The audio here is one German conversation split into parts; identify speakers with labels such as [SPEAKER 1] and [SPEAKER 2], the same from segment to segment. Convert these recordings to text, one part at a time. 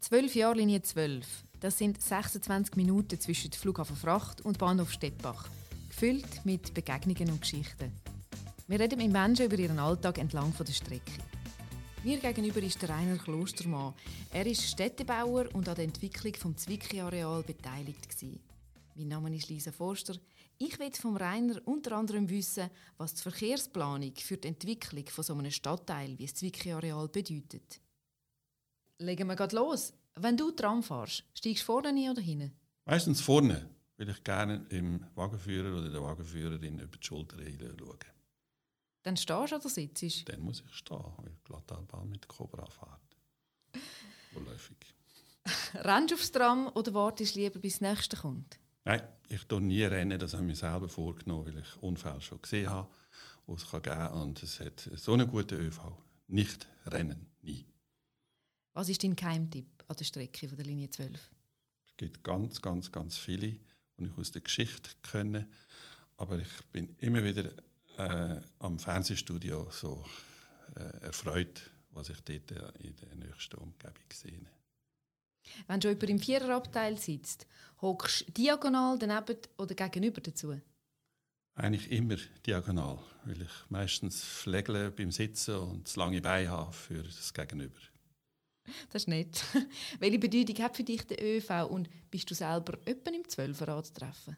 [SPEAKER 1] 12 Jahre Linie 12. Das sind 26 Minuten zwischen Flughafen Fracht und Bahnhof Stettbach. Gefüllt mit Begegnungen und Geschichten. Wir reden mit Menschen über ihren Alltag entlang der Strecke. Mir gegenüber ist der Rainer Klostermann. Er ist Städtebauer und an der Entwicklung des Zwickli-Areal beteiligt. Gewesen. Mein Name ist Lisa Forster. Ich will vom Rainer unter anderem wissen, was die Verkehrsplanung für die Entwicklung von so einem Stadtteil wie das Zwickli-Areal bedeutet. Legen wir gerade los. Wenn du Tram fährst, steigst du vorne nie oder hinten?
[SPEAKER 2] Meistens vorne, weil ich gerne im Wagenführer oder der Wagenführerin über die Schulter schaue.
[SPEAKER 1] Dann stehst du oder sitzt
[SPEAKER 2] Dann muss ich stehen, weil die Glattalbahn mit der Cobra fährt. Vorläufig.
[SPEAKER 1] Rennst du aufs Tram oder wartest du lieber, bis das nächste kommt?
[SPEAKER 2] Nein, ich tue nie rennen. Das habe ich mir selber vorgenommen, weil ich Unfälle schon gesehen habe, die es geben kann. Und es hat so einen guten ÖV. Nicht rennen, nie.
[SPEAKER 1] Was ist dein Geheimtipp an der Strecke von der Linie 12?
[SPEAKER 2] Es gibt ganz, ganz, ganz viele, die ich aus der Geschichte kenne. Aber ich bin immer wieder äh, am Fernsehstudio so äh, erfreut, was ich dort in der nächsten Umgebung sehe.
[SPEAKER 1] Wenn du jemand im Viererabteil sitzt, hockst du diagonal daneben oder gegenüber dazu?
[SPEAKER 2] Eigentlich immer diagonal, weil ich meistens flegle beim Sitzen und das lange Bein habe für das Gegenüber.
[SPEAKER 1] Das ist nett. Welche Bedeutung hat für dich der ÖV und bist du selber öppen im Zwölferrad zu treffen?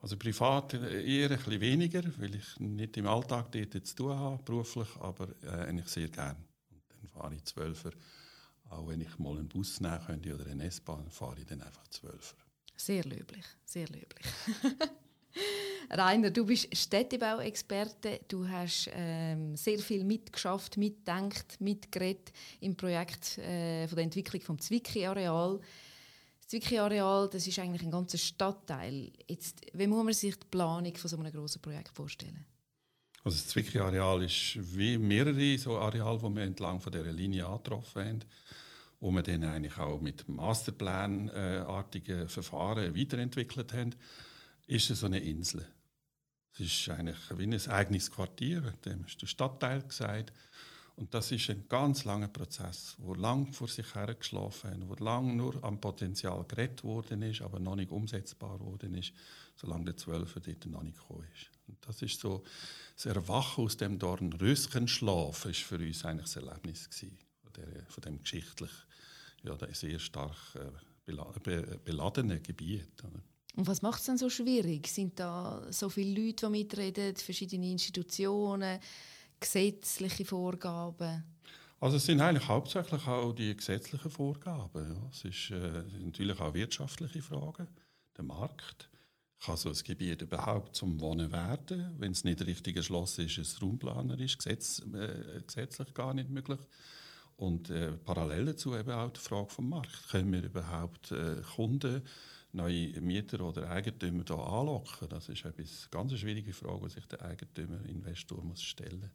[SPEAKER 2] Also privat eher ein bisschen weniger, weil ich nicht im Alltag dort zu tun habe, beruflich, aber äh, eigentlich sehr gerne. Und dann fahre ich Zwölfer. Auch wenn ich mal einen Bus nehmen könnte oder eine S-Bahn, fahre ich dann einfach Zwölfer.
[SPEAKER 1] Sehr löblich, sehr löblich. Rainer, du bist Städtebauexperte. Du hast ähm, sehr viel mitgeschafft, mitgedacht, mitgeredet im Projekt äh, von der Entwicklung vom Zwickli-Areal. Das Zwickli-Areal, das ist eigentlich ein ganzer Stadtteil. Jetzt, wie muss man sich die Planung von so einem grossen Projekt vorstellen?
[SPEAKER 2] Also das Zwickli-Areal ist wie mehrere so Areale, die wir entlang von dieser Linie angetroffen haben, wo wir dann eigentlich auch mit Masterplan-artigen Verfahren weiterentwickelt haben ist es so eine Insel. Es ist eigentlich wie ein eigenes Quartier, dem ist der Stadtteil gesagt. Und das ist ein ganz langer Prozess, wo lang vor sich hergeschlafen hat, wo lang nur am Potenzial geredet worden ist, aber noch nicht umsetzbar worden ist, solange der Zwölfer dort noch nicht gekommen ist. Und das ist so, das Erwachen aus dem Dornröschenschlaf ist für uns eigentlich das Erlebnis gewesen, von, der, von dem geschichtlich ja, sehr stark äh, beladenen Gebiet. Oder?
[SPEAKER 1] Und was macht es denn so schwierig? Sind da so viele Leute, die mitreden, verschiedene Institutionen, gesetzliche Vorgaben?
[SPEAKER 2] Also es sind eigentlich hauptsächlich auch die gesetzlichen Vorgaben. Ja. Es ist äh, natürlich auch wirtschaftliche Fragen, der Markt. Kann so ein Gebiet überhaupt zum Wohnen werden? Wenn es nicht richtig erschlossen ist, ist es raumplanerisch, gesetz, äh, gesetzlich gar nicht möglich. Und äh, parallel dazu eben auch die Frage vom Markt. Können wir überhaupt äh, Kunden neue Mieter oder Eigentümer hier anlocken? Das ist eine ganz schwierige Frage, die sich der Eigentümer, Investor muss stellen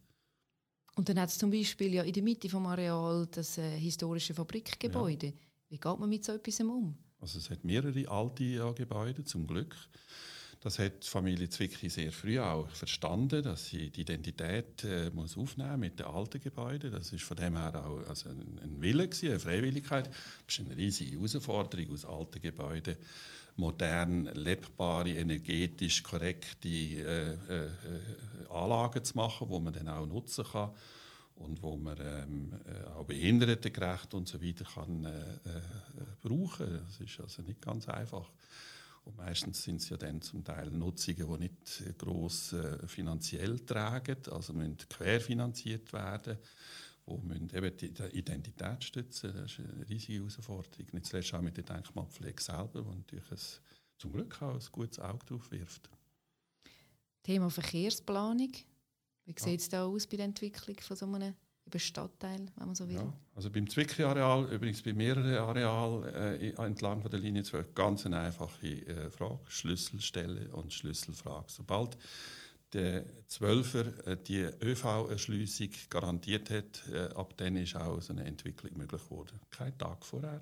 [SPEAKER 1] Und dann hat es zum Beispiel ja in der Mitte des Areal das äh, historische Fabrikgebäude. Ja. Wie geht man mit so etwas um?
[SPEAKER 2] Also es hat mehrere alte ja, Gebäude, zum Glück. Das hat die Familie Zwickli sehr früh auch verstanden, dass sie die Identität äh, muss aufnehmen mit den alten Gebäuden. Das ist von dem her auch also ein, ein Wille gewesen, eine Freiwilligkeit. Das ist eine riesige Herausforderung aus alten Gebäuden modern, lebbare, energetisch korrekte äh, äh, Anlagen zu machen, wo man dann auch nutzen kann und wo man ähm, äh, auch behindertengerecht und so weiter kann äh, äh, brauchen. Das ist also nicht ganz einfach. Und meistens sind es ja dann zum Teil Nutzungen, die nicht gross äh, finanziell tragen, also müssen querfinanziert werden, wo müssen eben die Identität stützen. Das ist eine riesige Herausforderung. Nicht zuletzt auch mit der Denkmalpflege selber, wo natürlich ein, zum Glück auch ein gutes Auge drauf wirft.
[SPEAKER 1] Thema Verkehrsplanung. Wie sieht es da aus bei der Entwicklung von so einem über Stadtteil, wenn man so will. Ja,
[SPEAKER 2] also beim Zwickli-Areal, übrigens bei mehreren Arealen äh, entlang von der Linie 12, ganz eine einfache äh, Frage, Schlüsselstelle und Schlüsselfrage. Sobald der Zwölfer äh, die ÖV-Erschliessung garantiert hat, äh, ab dann ist auch so eine Entwicklung möglich geworden. Kein Tag vorher.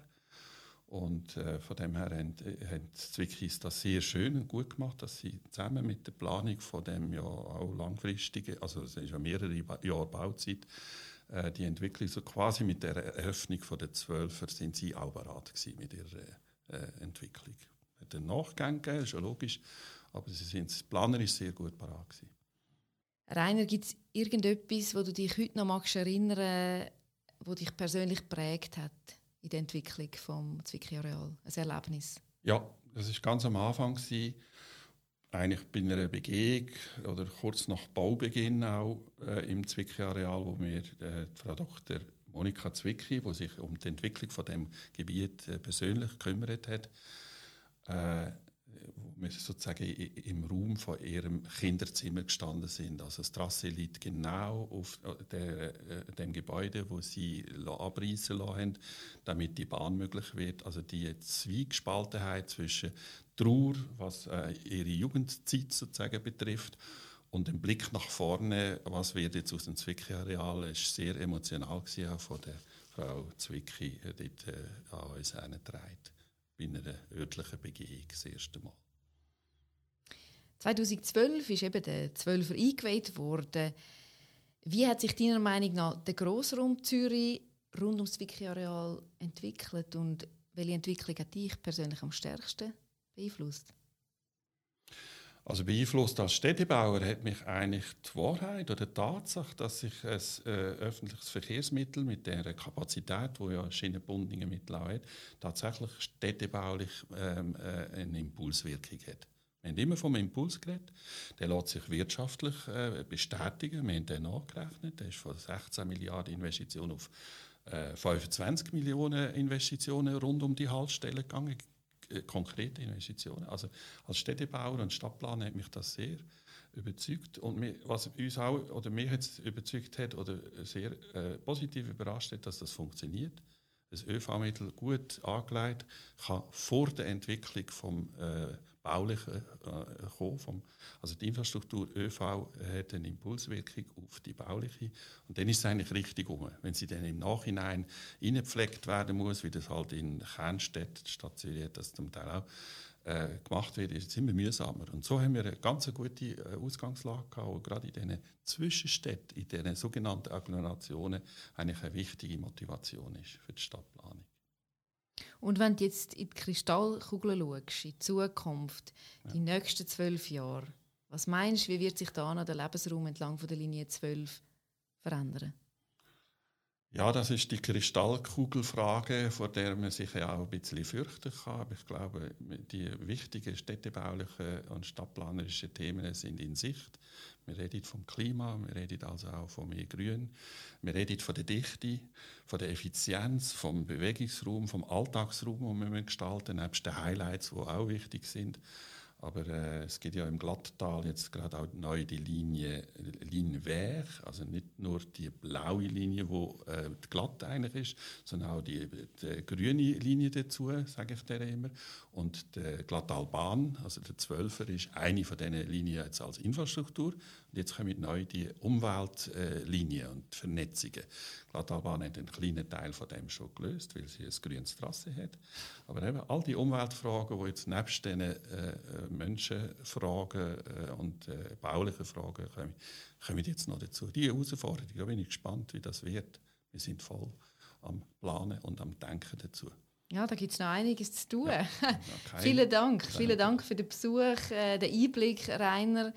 [SPEAKER 2] Und äh, von dem her haben, äh, haben Zwickis das sehr schön und gut gemacht, dass sie zusammen mit der Planung von dem ja auch langfristigen, also es ist ja mehrere Jahre Bauzeit, äh, die Entwicklung, so quasi mit der Eröffnung von der Zwölfer sind sie auch bereit mit ihrer äh, Entwicklung. Mit den Nachgängen, ist ja logisch, aber sie sind planerisch sehr gut bereit gewesen.
[SPEAKER 1] Rainer, gibt es irgendetwas, wo du dich heute noch magst erinnern, wo dich persönlich geprägt hat in der Entwicklung vom Zwickau Areal? Ein Erlebnis?
[SPEAKER 2] Ja, das ist ganz am Anfang gewesen. Eigentlich bei einer Begehung oder kurz nach Baubeginn auch äh, im Zwickau Areal, wo mir äh, Frau Dr. Monika Zwicky, die sich um die Entwicklung von dem Gebiet äh, persönlich gekümmert hat, äh, wir sozusagen im Raum von ihrem Kinderzimmer gestanden sind. Also das Trasse liegt genau auf der, äh, dem Gebäude, wo sie abreißen lassen, damit die Bahn möglich wird. Also die Zwiegespaltenheit zwischen Trauer, was äh, ihre Jugendzeit sozusagen betrifft, und dem Blick nach vorne, was wird jetzt aus dem Zwickey-Areal, ist sehr emotional gewesen, von der Frau Zwicky äh, dort äh, an uns hergetragen bei einer örtlichen Begehung das erste Mal.
[SPEAKER 1] 2012 ist eben der Zwölfer eingeweiht worden. Wie hat sich deiner Meinung nach der Grossraum Zürich rund ums Wiki-Areal entwickelt und welche Entwicklung hat dich persönlich am stärksten beeinflusst?
[SPEAKER 2] Also beeinflusst als Städtebauer hat mich eigentlich die Wahrheit oder die Tatsache, dass sich ein äh, öffentliches Verkehrsmittel mit der Kapazität, wo ja schienenbundene Mittel auch hat, tatsächlich städtebaulich ähm, äh, eine Impulswirkung hat. Wir haben immer vom Impuls geredet. Der lässt sich wirtschaftlich äh, bestätigen. Wir haben den nachgerechnet. Der ist von 16 Milliarden Investitionen auf äh, 25 Millionen Investitionen rund um die Haltestelle gegangen äh, konkrete Investitionen. Also als Städtebauer und Stadtplaner hat mich das sehr überzeugt und mir, was uns auch oder mich jetzt überzeugt hat oder sehr äh, positiv überrascht hat, dass das funktioniert. Das ÖV-Mittel gut angelegt kann vor der Entwicklung vom äh, Baulichen äh, kommen. Vom, also die Infrastruktur ÖV hat eine Impulswirkung auf die bauliche und dann ist es eigentlich richtig um. Wenn sie dann im Nachhinein eingepflegt werden muss, wie das halt in Kernstädten, Stadt Zürich das zum Teil auch äh, gemacht wird, ist es immer mühsamer. Und so haben wir eine ganz gute äh, Ausgangslage gehabt, und gerade in diesen Zwischenstädten, in diesen sogenannten Agglomerationen eigentlich eine wichtige Motivation ist für die Stadtplanung.
[SPEAKER 1] Und wenn du jetzt in die Kristallkugel schaust, in die Zukunft, ja. die nächsten zwölf Jahre, was meinst du, wie wird sich da noch der Lebensraum entlang von der Linie 12 verändern?
[SPEAKER 2] Ja, das ist die Kristallkugelfrage, vor der man sich ja auch ein bisschen fürchten kann. Aber ich glaube, die wichtigen städtebaulichen und stadtplanerischen Themen sind in Sicht. Wir reden vom Klima, wir reden also auch von mehr Grün, wir reden von der Dichte, von der Effizienz, vom Bewegungsraum, vom Alltagsraum, den wir gestalten, nebst den Highlights, die auch wichtig sind. Aber äh, es gibt ja im Glatttal jetzt gerade auch neu die Linie Linie also nicht nur die blaue Linie, wo äh, die glatt eigentlich ist, sondern auch die, die grüne Linie dazu, sage ich dir immer. Und der Glattalbahn, also der Zwölfer, ist eine von diesen Linien jetzt als Infrastruktur. Und jetzt kommen neu die Umweltlinien und die Vernetzungen. Glattalbahn hat einen kleinen Teil von dem schon gelöst, weil sie ein grünes Trasse hat. Aber eben all die Umweltfragen, die jetzt nebst diesen äh, äh Menschenfragen äh, und äh, baulichen Fragen kommen, kommen jetzt noch dazu. Die Herausforderung, da bin ich gespannt, wie das wird. Wir sind voll am Planen und am Denken dazu.
[SPEAKER 1] Ja, da gibt es noch einiges zu tun. Ja, vielen Dank. Vielen Dank für den Besuch, äh, den Einblick, Rainer.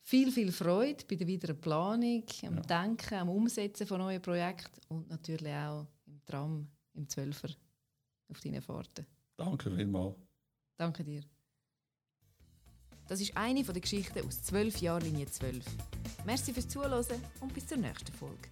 [SPEAKER 1] Viel, viel Freude bei der weiteren Planung, am ja. Denken, am Umsetzen von neuen Projekten und natürlich auch im Tram, im Zwölfer auf deinen Fahrten.
[SPEAKER 2] Danke vielmals.
[SPEAKER 1] Danke dir. Das ist eine der Geschichten aus 12 Jahren Linie 12. Merci fürs Zuhören und bis zur nächsten Folge.